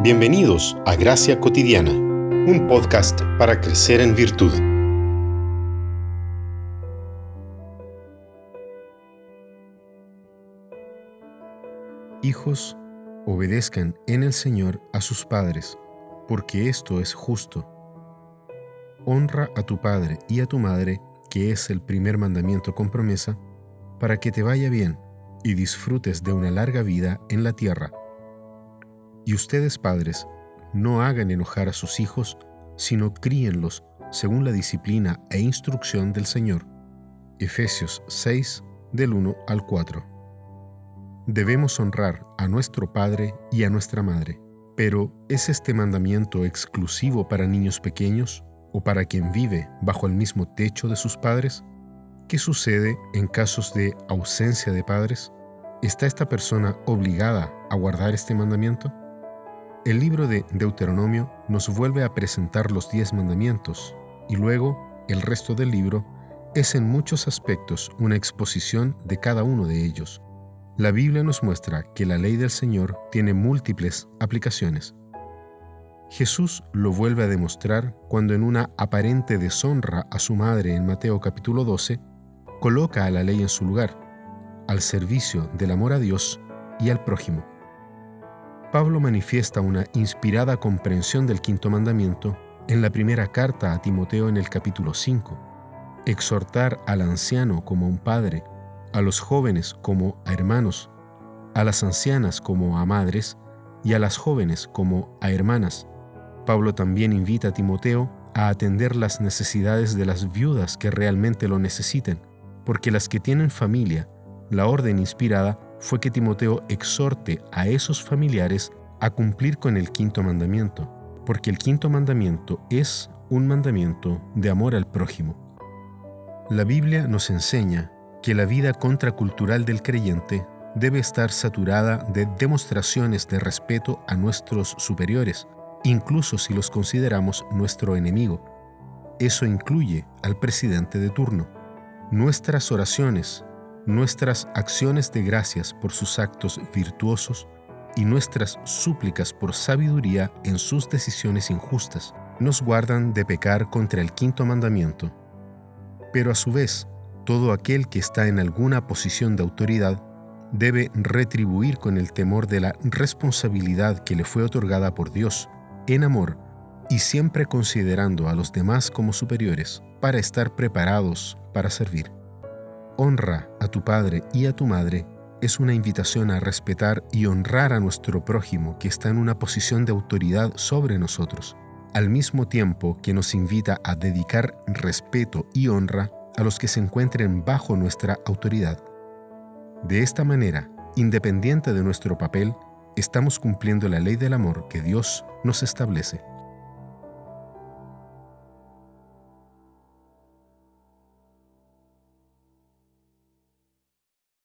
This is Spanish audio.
Bienvenidos a Gracia Cotidiana, un podcast para crecer en virtud. Hijos, obedezcan en el Señor a sus padres, porque esto es justo. Honra a tu padre y a tu madre, que es el primer mandamiento con promesa, para que te vaya bien y disfrutes de una larga vida en la tierra. Y ustedes padres, no hagan enojar a sus hijos, sino críenlos según la disciplina e instrucción del Señor. Efesios 6, del 1 al 4. Debemos honrar a nuestro Padre y a nuestra Madre, pero ¿es este mandamiento exclusivo para niños pequeños o para quien vive bajo el mismo techo de sus padres? ¿Qué sucede en casos de ausencia de padres? ¿Está esta persona obligada a guardar este mandamiento? El libro de Deuteronomio nos vuelve a presentar los diez mandamientos y luego el resto del libro es en muchos aspectos una exposición de cada uno de ellos. La Biblia nos muestra que la ley del Señor tiene múltiples aplicaciones. Jesús lo vuelve a demostrar cuando en una aparente deshonra a su madre en Mateo capítulo 12, coloca a la ley en su lugar, al servicio del amor a Dios y al prójimo. Pablo manifiesta una inspirada comprensión del quinto mandamiento en la primera carta a Timoteo en el capítulo 5. Exhortar al anciano como un padre, a los jóvenes como a hermanos, a las ancianas como a madres y a las jóvenes como a hermanas. Pablo también invita a Timoteo a atender las necesidades de las viudas que realmente lo necesiten, porque las que tienen familia, la orden inspirada fue que Timoteo exhorte a esos familiares a cumplir con el quinto mandamiento, porque el quinto mandamiento es un mandamiento de amor al prójimo. La Biblia nos enseña que la vida contracultural del creyente debe estar saturada de demostraciones de respeto a nuestros superiores, incluso si los consideramos nuestro enemigo. Eso incluye al presidente de turno. Nuestras oraciones, nuestras acciones de gracias por sus actos virtuosos y nuestras súplicas por sabiduría en sus decisiones injustas nos guardan de pecar contra el quinto mandamiento. Pero a su vez, todo aquel que está en alguna posición de autoridad debe retribuir con el temor de la responsabilidad que le fue otorgada por Dios, en amor, y siempre considerando a los demás como superiores, para estar preparados para servir. Honra tu padre y a tu madre es una invitación a respetar y honrar a nuestro prójimo que está en una posición de autoridad sobre nosotros, al mismo tiempo que nos invita a dedicar respeto y honra a los que se encuentren bajo nuestra autoridad. De esta manera, independiente de nuestro papel, estamos cumpliendo la ley del amor que Dios nos establece.